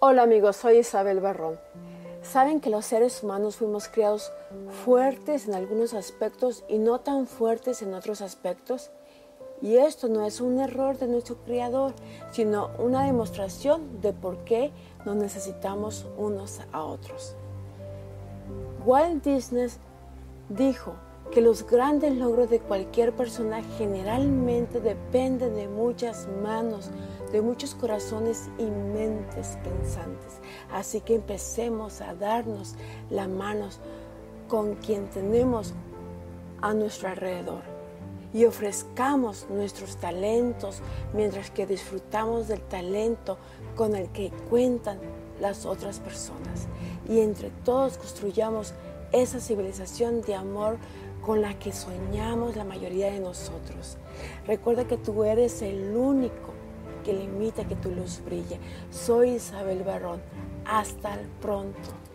Hola amigos, soy Isabel Barrón. Saben que los seres humanos fuimos criados fuertes en algunos aspectos y no tan fuertes en otros aspectos. Y esto no es un error de nuestro Creador, sino una demostración de por qué nos necesitamos unos a otros. Walt Disney dijo que los grandes logros de cualquier persona generalmente dependen de muchas manos, de muchos corazones y mentes pensantes. Así que empecemos a darnos las manos con quien tenemos a nuestro alrededor y ofrezcamos nuestros talentos mientras que disfrutamos del talento con el que cuentan las otras personas. Y entre todos construyamos esa civilización de amor con la que soñamos la mayoría de nosotros. Recuerda que tú eres el único que limita que tu luz brille. Soy Isabel Barrón. Hasta pronto.